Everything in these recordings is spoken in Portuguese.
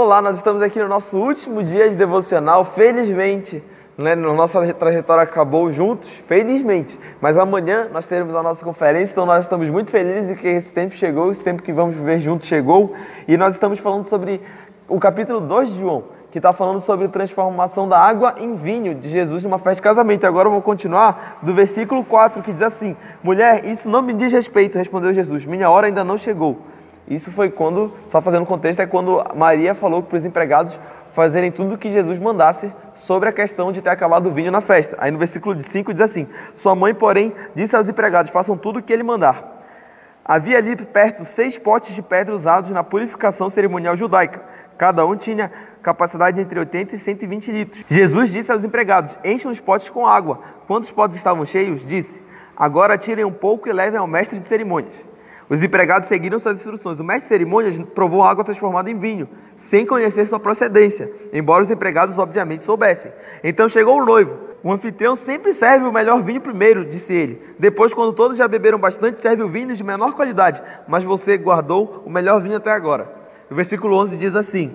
Olá, nós estamos aqui no nosso último dia de devocional, felizmente. Né? Nossa trajetória acabou juntos, felizmente. Mas amanhã nós teremos a nossa conferência, então nós estamos muito felizes que esse tempo chegou, esse tempo que vamos viver juntos chegou. E nós estamos falando sobre o capítulo 2 de João, que está falando sobre a transformação da água em vinho de Jesus numa festa de casamento. Agora eu vou continuar do versículo 4, que diz assim: Mulher, isso não me diz respeito, respondeu Jesus, minha hora ainda não chegou. Isso foi quando, só fazendo contexto, é quando Maria falou para os empregados fazerem tudo o que Jesus mandasse sobre a questão de ter acabado o vinho na festa. Aí no versículo 5 diz assim: Sua mãe, porém, disse aos empregados: Façam tudo o que ele mandar. Havia ali perto seis potes de pedra usados na purificação cerimonial judaica. Cada um tinha capacidade entre 80 e 120 litros. Jesus disse aos empregados: Enchem os potes com água. Quando os potes estavam cheios, disse: Agora tirem um pouco e levem ao mestre de cerimônias. Os empregados seguiram suas instruções. O mestre de cerimônias provou água transformada em vinho, sem conhecer sua procedência, embora os empregados obviamente soubessem. Então chegou o noivo. O anfitrião sempre serve o melhor vinho primeiro, disse ele. Depois, quando todos já beberam bastante, serve o vinho de menor qualidade, mas você guardou o melhor vinho até agora. O versículo 11 diz assim: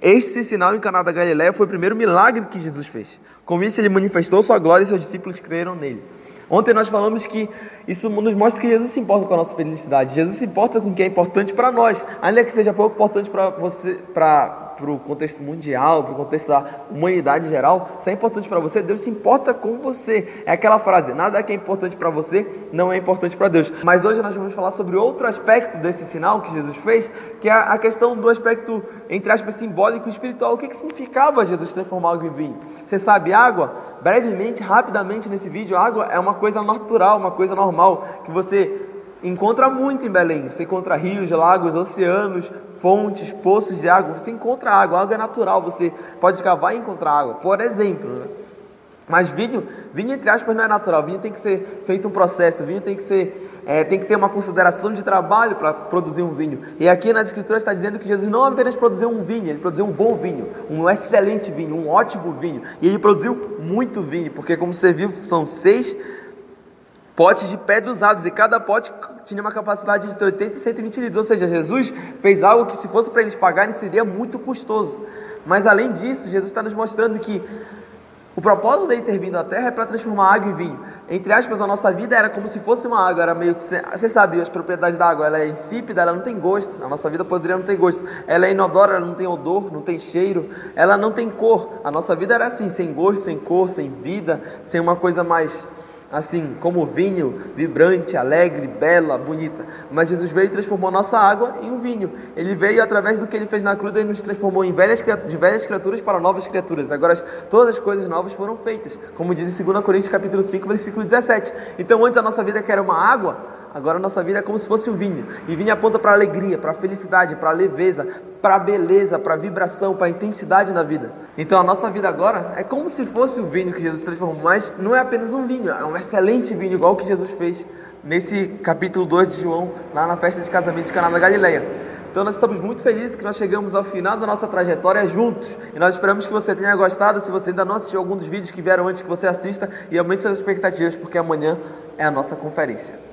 Este sinal em Caná da Galiléia foi o primeiro milagre que Jesus fez. Com isso, ele manifestou sua glória e seus discípulos creram nele. Ontem nós falamos que isso nos mostra que Jesus se importa com a nossa felicidade. Jesus se importa com o que é importante para nós, ainda que seja pouco importante para você, para para o contexto mundial, para o contexto da humanidade geral, se é importante para você, Deus se importa com você. É aquela frase: nada que é importante para você não é importante para Deus. Mas hoje nós vamos falar sobre outro aspecto desse sinal que Jesus fez, que é a questão do aspecto, entre aspas, simbólico e espiritual. O que, que significava Jesus transformar água em vinho? Você sabe, água, brevemente, rapidamente nesse vídeo, água é uma coisa natural, uma coisa normal, que você encontra muito em Belém. Você encontra rios, lagos, oceanos, fontes, poços de água. Você encontra água, a água é natural. Você pode cavar e encontrar água, por exemplo. Né? Mas vinho, vinho entre aspas não é natural. Vinho tem que ser feito um processo. Vinho tem que ser, é, tem que ter uma consideração de trabalho para produzir um vinho. E aqui nas escrituras está dizendo que Jesus não apenas produziu um vinho, ele produziu um bom vinho, um excelente vinho, um ótimo vinho. E ele produziu muito vinho, porque como você viu, são seis potes de pedra usados, e cada pote tinha uma capacidade de 80 e 120 litros. Ou seja, Jesus fez algo que, se fosse para eles pagarem, seria muito custoso. Mas além disso, Jesus está nos mostrando que o propósito dele ter vindo à Terra é para transformar água em vinho. Entre aspas, a nossa vida era como se fosse uma água, era meio que. Você sabe, as propriedades da água, ela é insípida, ela não tem gosto. A nossa vida poderia não ter gosto. Ela é inodora, ela não tem odor, não tem cheiro, ela não tem cor. A nossa vida era assim, sem gosto, sem cor, sem vida, sem uma coisa mais assim como vinho, vibrante, alegre, bela, bonita. Mas Jesus veio e transformou a nossa água em um vinho. Ele veio através do que ele fez na cruz, ele nos transformou em velhas, de velhas criaturas para novas criaturas. Agora todas as coisas novas foram feitas, como diz em 2 Coríntios capítulo 5, versículo 17. Então antes a nossa vida que era uma água, Agora a nossa vida é como se fosse um vinho. E vinho aponta para alegria, para felicidade, para leveza, para a beleza, para a vibração, para a intensidade na vida. Então a nossa vida agora é como se fosse o vinho que Jesus transformou, mas não é apenas um vinho, é um excelente vinho, igual o que Jesus fez nesse capítulo 2 de João, lá na festa de casamento de Caná da Galileia. Então nós estamos muito felizes que nós chegamos ao final da nossa trajetória juntos. E nós esperamos que você tenha gostado. Se você ainda não assistiu algum dos vídeos que vieram antes, que você assista e aumente suas expectativas, porque amanhã é a nossa conferência.